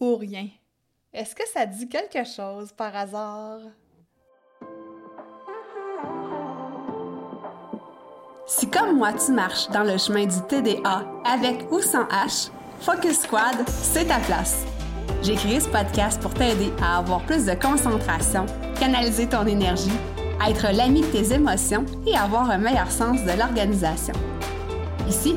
ou rien? Est-ce que ça dit quelque chose par hasard? Si comme moi tu marches dans le chemin du TDA avec ou sans H, Focus Squad, c'est ta place. J'ai créé ce podcast pour t'aider à avoir plus de concentration, canaliser ton énergie, être l'ami de tes émotions et avoir un meilleur sens de l'organisation. Ici,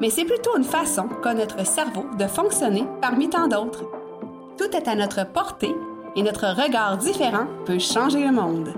mais c'est plutôt une façon qu'a notre cerveau de fonctionner parmi tant d'autres. Tout est à notre portée et notre regard différent peut changer le monde.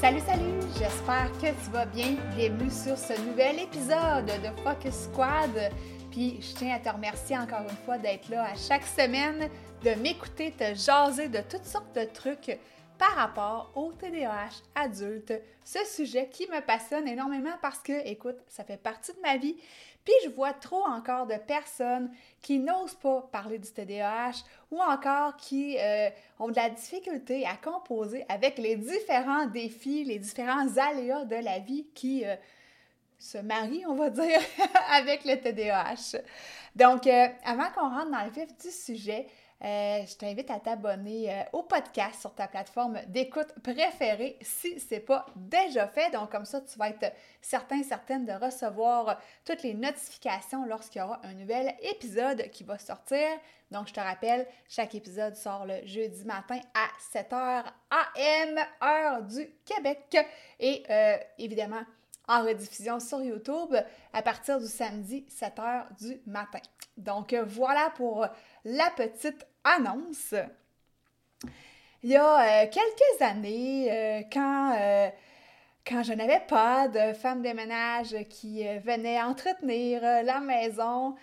Salut, salut! J'espère que tu vas bien. Bienvenue sur ce nouvel épisode de Focus Squad. Puis je tiens à te remercier encore une fois d'être là à chaque semaine, de m'écouter, te jaser de toutes sortes de trucs par rapport au TDAH adulte. Ce sujet qui me passionne énormément parce que, écoute, ça fait partie de ma vie. Puis je vois trop encore de personnes qui n'osent pas parler du TDAH ou encore qui euh, ont de la difficulté à composer avec les différents défis, les différents aléas de la vie qui euh, se marient, on va dire, avec le TDAH. Donc, euh, avant qu'on rentre dans le vif du sujet, euh, je t'invite à t'abonner euh, au podcast sur ta plateforme d'écoute préférée si ce n'est pas déjà fait. Donc, comme ça, tu vas être certain, certaine de recevoir toutes les notifications lorsqu'il y aura un nouvel épisode qui va sortir. Donc, je te rappelle, chaque épisode sort le jeudi matin à 7h AM, heure du Québec. Et euh, évidemment, en rediffusion sur YouTube à partir du samedi 7h du matin. Donc voilà pour la petite annonce. Il y a euh, quelques années, euh, quand, euh, quand je n'avais pas de femme de ménage qui venait entretenir la maison,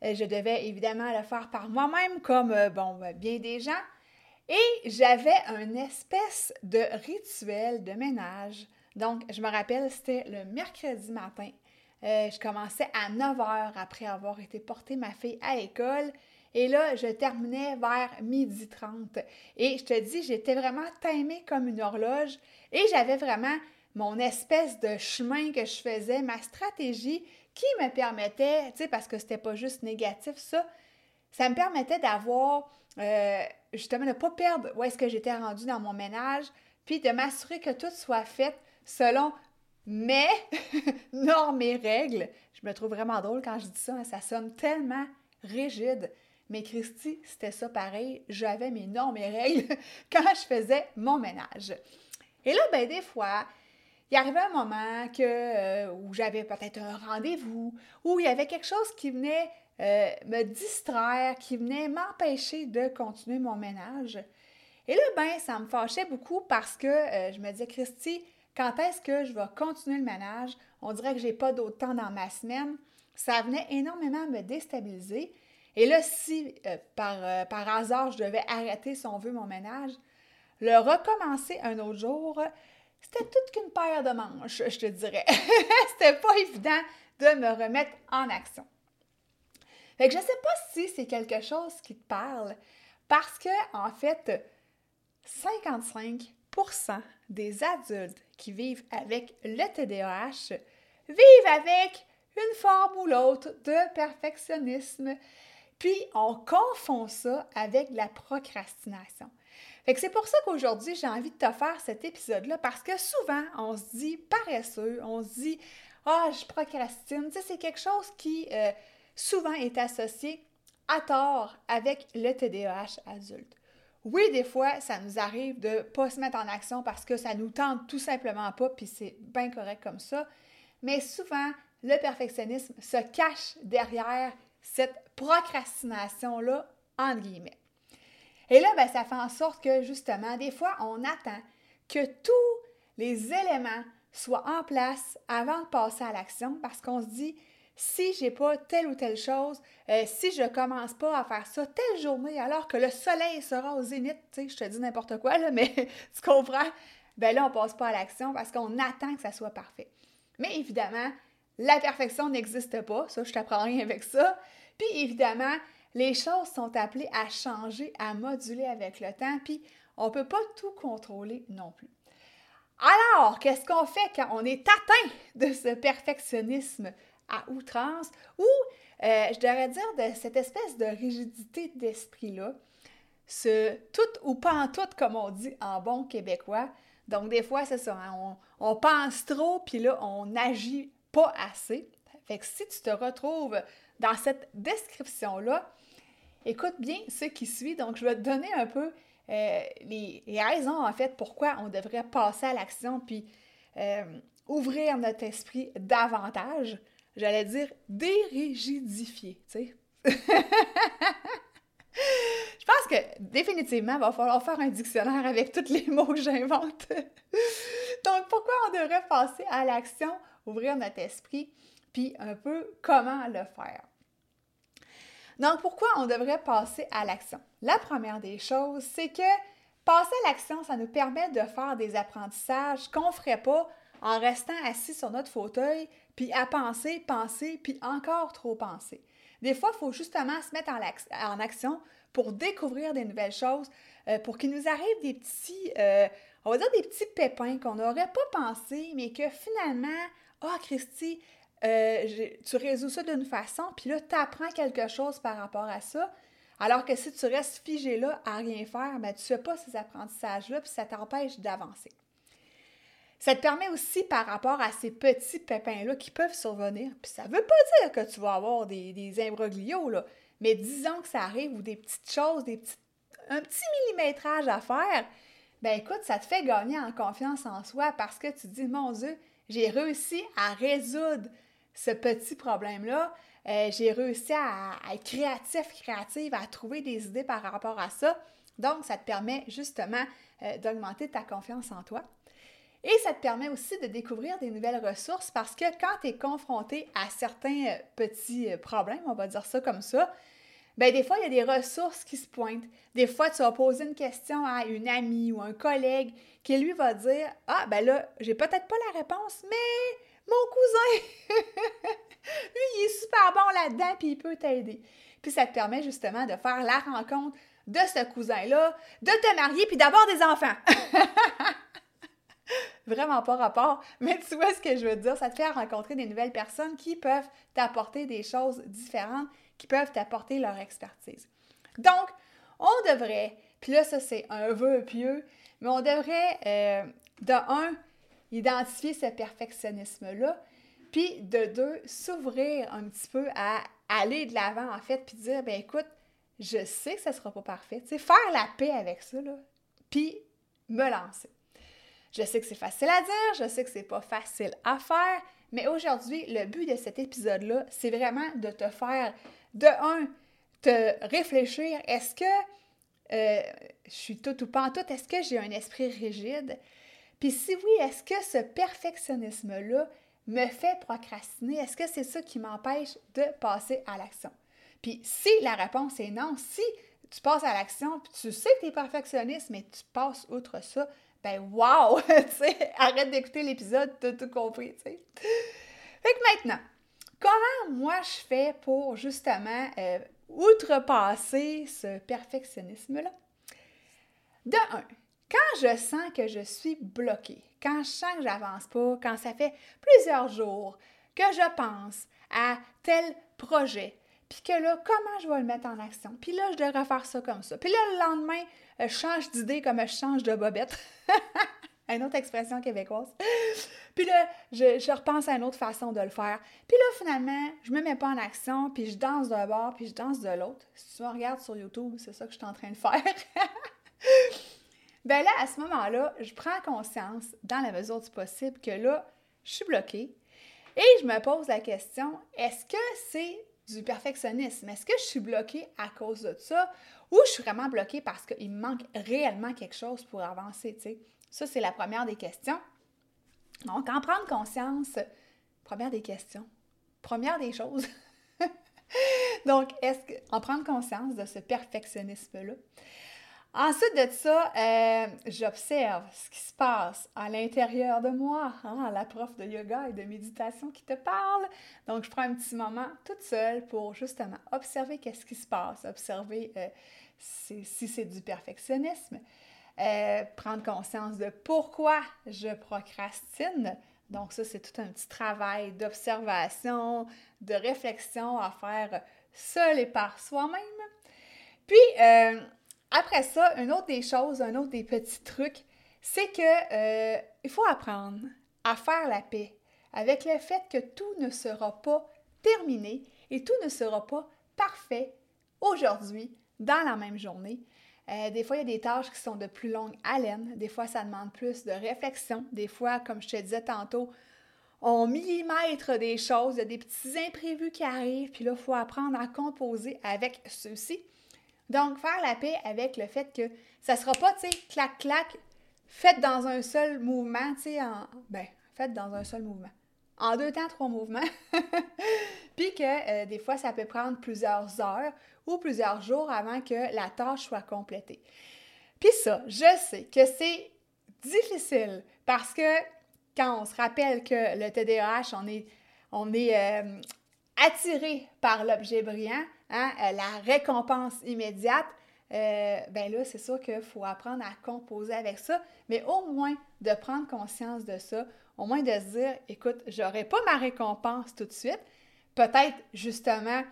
je devais évidemment le faire par moi-même, comme bon, bien des gens. Et j'avais un espèce de rituel de ménage. Donc, je me rappelle, c'était le mercredi matin. je commençais à 9 heures après avoir été porter ma fille à l'école. Et là, je terminais vers midi 30. Et je te dis, j'étais vraiment timée comme une horloge et j'avais vraiment mon espèce de chemin que je faisais, ma stratégie qui me permettait, tu sais, parce que c'était pas juste négatif, ça, ça me permettait d'avoir, euh, justement, de ne pas perdre où est-ce que j'étais rendue dans mon ménage, puis de m'assurer que tout soit fait selon mes normes et règles. Je me trouve vraiment drôle quand je dis ça, hein, ça sonne tellement rigide. Mais Christy, c'était ça pareil. J'avais mes normes et règles quand je faisais mon ménage. Et là, ben des fois, il arrivait un moment euh, où j'avais peut-être un rendez-vous, où il y avait quelque chose qui venait euh, me distraire, qui venait m'empêcher de continuer mon ménage. Et là, ben, ça me fâchait beaucoup parce que euh, je me disais, Christy, quand est-ce que je vais continuer le ménage? On dirait que j'ai pas d'autre temps dans ma semaine. Ça venait énormément me déstabiliser. Et là, si euh, par, euh, par hasard je devais arrêter, si on veut, mon ménage, le recommencer un autre jour, c'était toute qu'une paire de manches, je te dirais. c'était pas évident de me remettre en action. Fait que je sais pas si c'est quelque chose qui te parle, parce que, en fait, 55% des adultes qui vivent avec le TDAH vivent avec une forme ou l'autre de perfectionnisme, puis on confond ça avec la procrastination. Fait que c'est pour ça qu'aujourd'hui, j'ai envie de te faire cet épisode-là parce que souvent, on se dit paresseux, on se dit Ah, je procrastine. C'est quelque chose qui euh, souvent est associé à tort avec le TDAH adulte. Oui, des fois, ça nous arrive de ne pas se mettre en action parce que ça nous tente tout simplement pas, puis c'est bien correct comme ça. Mais souvent, le perfectionnisme se cache derrière cette procrastination-là, entre guillemets. Et là, ben, ça fait en sorte que, justement, des fois, on attend que tous les éléments soient en place avant de passer à l'action parce qu'on se dit, si j'ai pas telle ou telle chose, euh, si je commence pas à faire ça telle journée alors que le soleil sera au zénith, tu sais, je te dis n'importe quoi, mais tu comprends? Ben là, on passe pas à l'action parce qu'on attend que ça soit parfait. Mais évidemment, la perfection n'existe pas, ça, je t'apprends rien avec ça. Puis évidemment, les choses sont appelées à changer, à moduler avec le temps, puis on peut pas tout contrôler non plus. Alors, qu'est-ce qu'on fait quand on est atteint de ce perfectionnisme à outrance ou, euh, je devrais dire, de cette espèce de rigidité d'esprit-là, ce tout ou pas en tout, comme on dit en bon québécois? Donc, des fois, c'est ça, hein, on, pense trop, puis là, on n'agit pas assez. Fait que si tu te retrouves dans cette description-là, écoute bien ce qui suit. Donc, je vais te donner un peu euh, les, raisons, en fait, pourquoi on devrait passer à l'action, puis euh, ouvrir notre esprit davantage j'allais dire dérigidifier, tu sais. Je pense que définitivement, il va falloir faire un dictionnaire avec tous les mots que j'invente. Donc, pourquoi on devrait passer à l'action, ouvrir notre esprit, puis un peu comment le faire? Donc, pourquoi on devrait passer à l'action? La première des choses, c'est que passer à l'action, ça nous permet de faire des apprentissages qu'on ne ferait pas en restant assis sur notre fauteuil puis à penser, penser, puis encore trop penser. Des fois, il faut justement se mettre en, action pour découvrir des nouvelles choses, euh, pour qu'il nous arrive des petits, euh, on va dire des petits pépins qu'on n'aurait pas pensé, mais que finalement, ah, Christy, euh, tu résous ça d'une façon, puis là, tu apprends quelque chose par rapport à ça. Alors que si tu restes figé là à rien faire, ben, tu ne fais pas ces apprentissages-là, puis ça t'empêche d'avancer. Ça te permet aussi par rapport à ces petits pépins-là qui peuvent survenir. Puis ça ne veut pas dire que tu vas avoir des, imbroglios, là. Mais disons que ça arrive ou des petites choses, des petits, un petit millimétrage à faire, ben écoute, ça te fait gagner en confiance en soi parce que tu te dis, mon Dieu, j'ai réussi à résoudre ce petit problème-là. Euh, j'ai réussi à, être créatif, créative, à trouver des idées par rapport à ça. Donc, ça te permet justement euh, d'augmenter ta confiance en toi. Et ça te permet aussi de découvrir des nouvelles ressources parce que quand tu es confronté à certains euh, petits problèmes, on va dire ça comme ça, ben des fois, il y a des ressources qui se pointent. Des fois, tu vas poser une question à une amie ou un collègue qui, lui, va dire Ah, ben là, j'ai peut-être pas la réponse, mais mon cousin, lui, il est super bon là-dedans, puis il peut t'aider. Puis ça te permet justement de faire la rencontre de ce cousin-là, de te marier, puis d'avoir des enfants. vraiment pas rapport, mais tu vois ce que je veux dire, ça te fait rencontrer des nouvelles personnes qui peuvent t'apporter des choses différentes, qui peuvent t'apporter leur expertise. Donc, on devrait, puis là, ça c'est un vœu pieux, mais on devrait, euh, de un, identifier ce perfectionnisme-là, puis de deux, s'ouvrir un petit peu à aller de l'avant, en fait, puis dire, ben écoute, je sais que ça sera pas parfait, tu sais, faire la paix avec ça, là, puis me lancer. Je sais que c'est facile à dire, je sais que c'est pas facile à faire, mais aujourd'hui, le but de cet épisode-là, c'est vraiment de te faire, de un, te réfléchir, est-ce que euh, je suis tout ou pas tout, est-ce que j'ai un esprit rigide? Puis si oui, est-ce que ce perfectionnisme-là me fait procrastiner? Est-ce que c'est ça qui m'empêche de passer à l'action? Puis si la réponse est non, si tu passes à l'action, puis tu sais que tu es perfectionniste, mais tu passes outre ça, ben wow! arrête d'écouter l'épisode, t'as tout compris, tu sais. Fait que maintenant, comment moi je fais pour justement euh, outrepasser ce perfectionnisme-là? De un, quand je sens que je suis bloquée, quand je sens que j'avance pas, quand ça fait plusieurs jours que je pense à tel projet, puis que là, comment je vais le mettre en action? Puis là, je devrais faire ça comme ça. Puis là, le lendemain, je change d'idée comme je change de bobette. une autre expression québécoise. Puis là, je, repense à une autre façon de le faire. Puis là, finalement, je me mets pas en action, puis je danse d'un bord, puis je danse de l'autre. Si tu me regardes sur YouTube, c'est ça que je suis en train de faire. ben là, à ce moment-là, je prends conscience, dans la mesure du possible, que là, je suis bloquée. Et je me pose la question, est-ce que c'est du perfectionnisme? Est-ce que je suis bloquée à cause de ça? Ou je suis vraiment bloquée parce qu'il me manque réellement quelque chose pour avancer, tu sais? Ça, c'est la première des questions. Donc, en prendre conscience, première des questions. première des choses. Donc, est-ce que, en prendre conscience de ce perfectionnisme-là. Ensuite de ça, euh, j'observe ce qui se passe à l'intérieur de moi, hein, la prof de yoga et de méditation qui te parle. Donc, je prends un petit moment toute seule pour justement observer qu'est-ce qui se passe, observer euh, si, c'est du perfectionnisme, euh, prendre conscience de pourquoi je procrastine. Donc, ça, c'est tout un petit travail d'observation, de réflexion à faire seul et par soi-même. Puis, après ça, une autre des choses, un autre des petits trucs, c'est que euh, il faut apprendre à faire la paix avec le fait que tout ne sera pas terminé et tout ne sera pas parfait aujourd'hui dans la même journée. Euh, des fois, il y a des tâches qui sont de plus longue haleine. Des fois, ça demande plus de réflexion. Des fois, comme je te disais tantôt, on millimètre des choses, il y a des petits imprévus qui arrivent, puis là, il faut apprendre à composer avec ceux-ci. Donc, faire la paix avec le fait que ça ne sera pas, tu sais, clac-clac, fait dans un seul mouvement, tu sais, en... Ben, fait dans un seul mouvement. En deux temps, trois mouvements. Puis que euh, des fois, ça peut prendre plusieurs heures ou plusieurs jours avant que la tâche soit complétée. Puis ça, je sais que c'est difficile parce que quand on se rappelle que le TDAH, on est, on est euh, attiré par l'objet brillant, Hein, euh, la récompense immédiate, euh, ben là, c'est sûr qu'il faut apprendre à composer avec ça, mais au moins de prendre conscience de ça, au moins de se dire, écoute, j'aurai pas ma récompense tout de suite. Peut-être justement,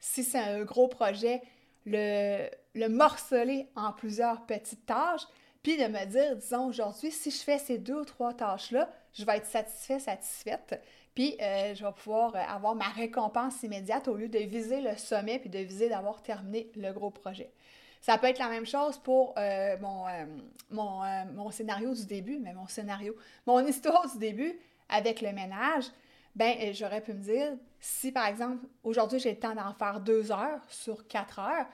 si c'est un gros projet, le, le morceler en plusieurs petites tâches, puis de me dire, disons, aujourd'hui, si je fais ces deux ou trois tâches-là, je vais être satisfait, satisfaite. Puis, euh, je vais pouvoir euh, avoir ma récompense immédiate au lieu de viser le sommet puis de viser d'avoir terminé le gros projet. Ça peut être la même chose pour euh, mon, mon, mon, scénario du début, mais mon scénario, mon histoire du début avec le ménage. Ben, j'aurais pu me dire, si par exemple, aujourd'hui j'ai le temps d'en faire deux heures sur quatre heures,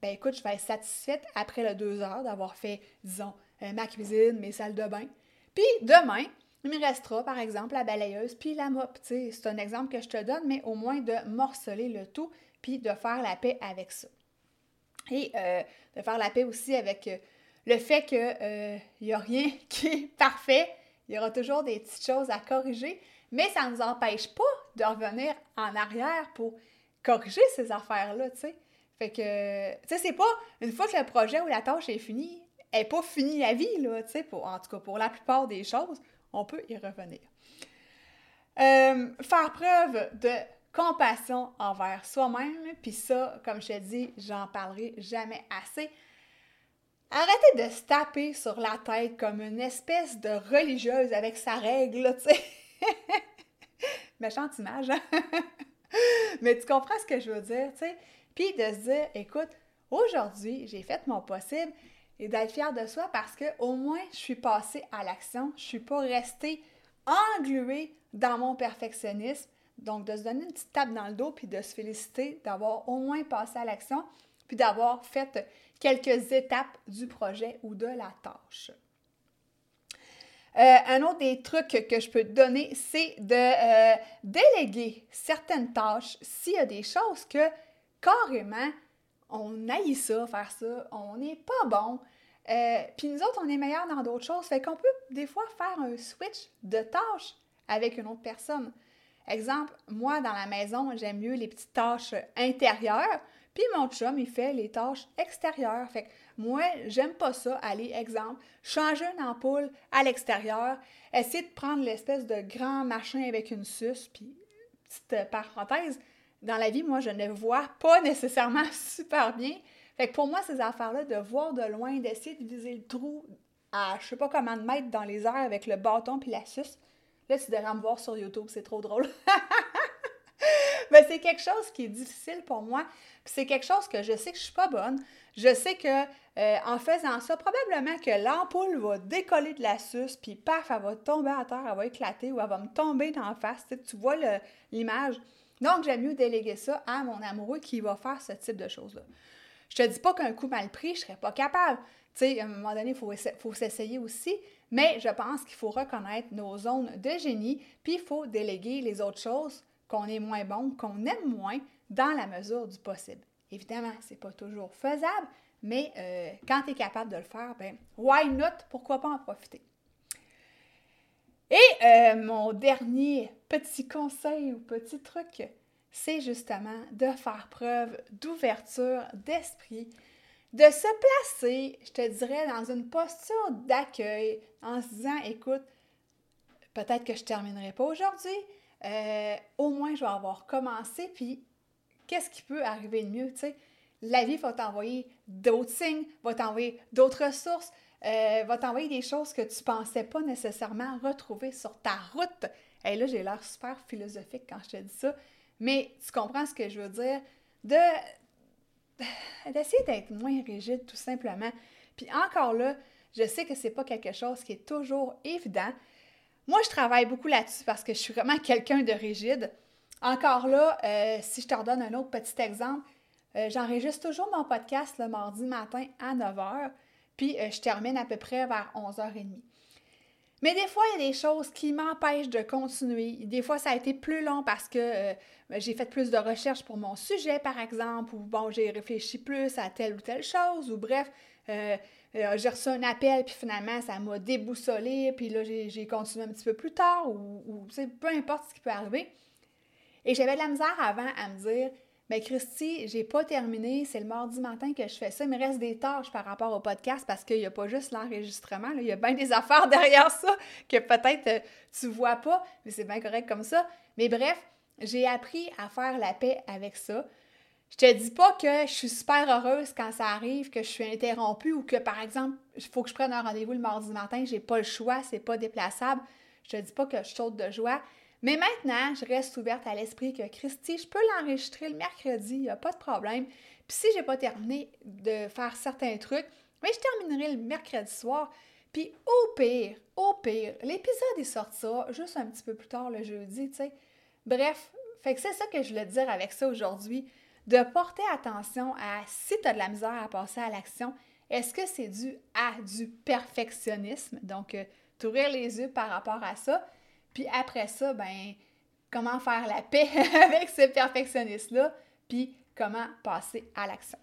ben écoute, je vais être satisfaite après les deux heures d'avoir fait, disons, ma cuisine, mes salles de bain. Puis demain, il me restera, par exemple, la balayeuse puis la mop. C'est un exemple que je te donne, mais au moins de morceler le tout puis de faire la paix avec ça. Et euh, de faire la paix aussi avec euh, le fait qu'il n'y euh, a rien qui est parfait. Il y aura toujours des petites choses à corriger, mais ça ne nous empêche pas de revenir en arrière pour corriger ces affaires-là, tu sais. Fait que, c'est pas une fois que le projet ou la tâche est finie, elle n'est pas finie la vie, là, tu sais, en tout cas pour la plupart des choses on peut y revenir. Faire preuve de compassion envers soi-même, puis ça, comme je te dis, j'en parlerai jamais assez. Arrêtez de se taper sur la tête comme une espèce de religieuse avec sa règle, tu sais. Méchante image, hein? Mais tu comprends ce que je veux dire, tu sais. Puis de se dire, écoute, aujourd'hui, j'ai fait mon possible, et d'être fier de soi parce que au moins je suis passée à l'action, je suis pas restée engluée dans mon perfectionnisme. Donc de se donner une petite tape dans le dos puis de se féliciter d'avoir au moins passé à l'action puis d'avoir fait quelques étapes du projet ou de la tâche. Euh, un autre des trucs que je peux te donner, c'est de euh, déléguer certaines tâches s'il y a des choses que carrément on haït ça, faire ça, on n'est pas bon. Euh, puis nous autres, on est meilleurs dans d'autres choses. Fait qu'on peut des fois faire un switch de tâches avec une autre personne. Exemple, moi, dans la maison, j'aime mieux les petites tâches intérieures, puis mon chum, il fait les tâches extérieures. Fait que moi, j'aime pas ça, aller, exemple, changer une ampoule à l'extérieur, essayer de prendre l'espèce de grand machin avec une suce, puis petite parenthèse, dans la vie, moi, je ne vois pas nécessairement super bien. Fait que pour moi, ces affaires-là, de voir de loin, d'essayer de viser le trou à je sais pas comment de mettre dans les airs avec le bâton puis la suce, là, tu devrais me voir sur YouTube, c'est trop drôle. Mais c'est quelque chose qui est difficile pour moi. c'est quelque chose que je sais que je suis pas bonne. Je sais que euh, en faisant ça, probablement que l'ampoule va décoller de la suce, puis paf, elle va tomber à terre, elle va éclater ou elle va me tomber la face. Tu vois l'image. Donc, j'aime mieux déléguer ça à mon amoureux qui va faire ce type de choses-là. Je te dis pas qu'un coup mal pris, je serais pas capable. Tu sais, à un moment donné, il faut, s'essayer aussi, mais je pense qu'il faut reconnaître nos zones de génie, puis il faut déléguer les autres choses qu'on est moins bon, qu'on aime moins, dans la mesure du possible. Évidemment, c'est pas toujours faisable, mais euh, quand tu es capable de le faire, ben, why not? Pourquoi pas en profiter? Et euh, mon dernier petit conseil ou petit truc, c'est justement de faire preuve d'ouverture d'esprit, de se placer, je te dirais, dans une posture d'accueil en se disant, écoute, peut-être que je ne terminerai pas aujourd'hui, euh, au moins je vais avoir commencé, puis qu'est-ce qui peut arriver de mieux, tu sais? La vie va t'envoyer d'autres signes, va t'envoyer d'autres ressources, euh, va t'envoyer des choses que tu pensais pas nécessairement retrouver sur ta route. Et là, j'ai l'air super philosophique quand je te dis ça, mais tu comprends ce que je veux dire? De d'essayer d'être moins rigide, tout simplement. Puis encore là, je sais que c'est pas quelque chose qui est toujours évident. Moi, je travaille beaucoup là-dessus parce que je suis vraiment quelqu'un de rigide. Encore là, euh, si je te redonne un autre petit exemple, euh, j'enregistre toujours mon podcast le mardi matin à 9h, puis euh, je termine à peu près vers 11h30. Mais des fois, il y a des choses qui m'empêchent de continuer. Des fois, ça a été plus long parce que euh, j'ai fait plus de recherches pour mon sujet, par exemple, ou bon, j'ai réfléchi plus à telle ou telle chose, ou bref, euh, euh, j'ai reçu un appel, puis finalement, ça m'a déboussolé, puis là, j'ai continué un petit peu plus tard, ou, ou peu importe ce qui peut arriver. Et j'avais de la misère avant à me dire, mais Christy, j'ai pas terminé, c'est le mardi matin que je fais ça. Il me reste des tâches par rapport au podcast parce qu'il n'y a pas juste l'enregistrement, il y a bien des affaires derrière ça que peut-être tu euh, tu vois pas, mais c'est bien correct comme ça. Mais bref, j'ai appris à faire la paix avec ça. Je te dis pas que je suis super heureuse quand ça arrive, que je suis interrompue ou que, par exemple, il faut que je prenne un rendez-vous le mardi matin, j'ai pas le choix, c'est pas déplaçable. Je te dis pas que je saute de joie, mais maintenant, je reste ouverte à l'esprit que Christy, je peux l'enregistrer le mercredi, il n'y a pas de problème. Puis si je n'ai pas terminé de faire certains trucs, mais je terminerai le mercredi soir. Puis au pire, au pire, l'épisode est sorti juste un petit peu plus tard le jeudi, tu sais. Bref, fait que c'est ça que je voulais dire avec ça aujourd'hui, de porter attention à si tu as de la misère à passer à l'action, est-ce que c'est dû à du perfectionnisme, donc euh, t'ouvrir les yeux par rapport à ça, puis après ça, ben, comment faire la paix avec ce perfectionniste-là, puis comment passer à l'action?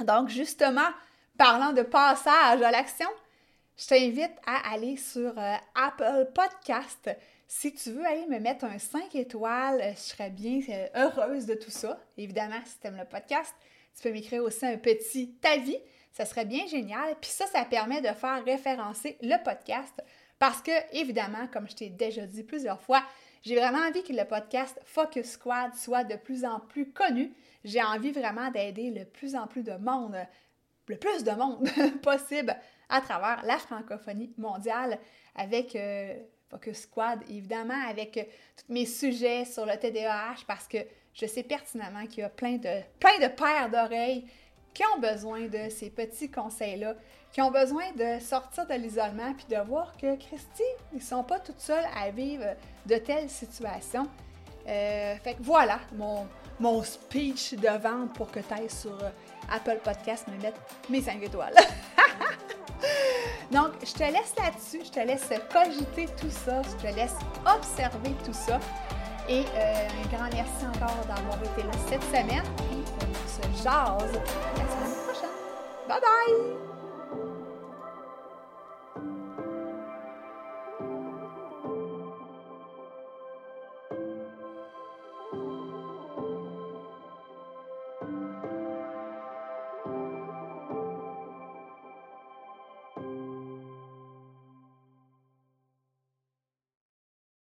Donc, justement, parlant de passage à l'action, je t'invite à aller sur euh, Apple Podcast. Si tu veux aller me mettre un 5 étoiles, je serais bien euh, heureuse de tout ça. Évidemment, si tu aimes le podcast, tu peux m'écrire aussi un petit avis. Ça serait bien génial. Puis ça, ça permet de faire référencer le podcast parce que, évidemment, comme je t'ai déjà dit plusieurs fois, j'ai vraiment envie que le podcast Focus Squad soit de plus en plus connu. J'ai envie vraiment d'aider le plus en plus de monde, le plus de monde possible à travers la francophonie mondiale avec euh, Focus Squad, évidemment, avec euh, tous mes sujets sur le TDAH parce que je sais pertinemment qu'il y a plein de, plein de paires d'oreilles qui ont besoin de ces petits conseils-là, qui ont besoin de sortir de l'isolement puis de voir que Christy, ils sont pas toutes seuls à vivre de telles situations. Euh, fait que voilà mon, mon speech de vente pour que tu ailles sur euh, Apple Podcast me mettre mes 5 étoiles. Donc, je te laisse là-dessus, je te laisse cogiter tout ça, je te laisse observer tout ça. Et euh, un grand merci encore d'avoir été là cette semaine. Et on se jase. Bye bye!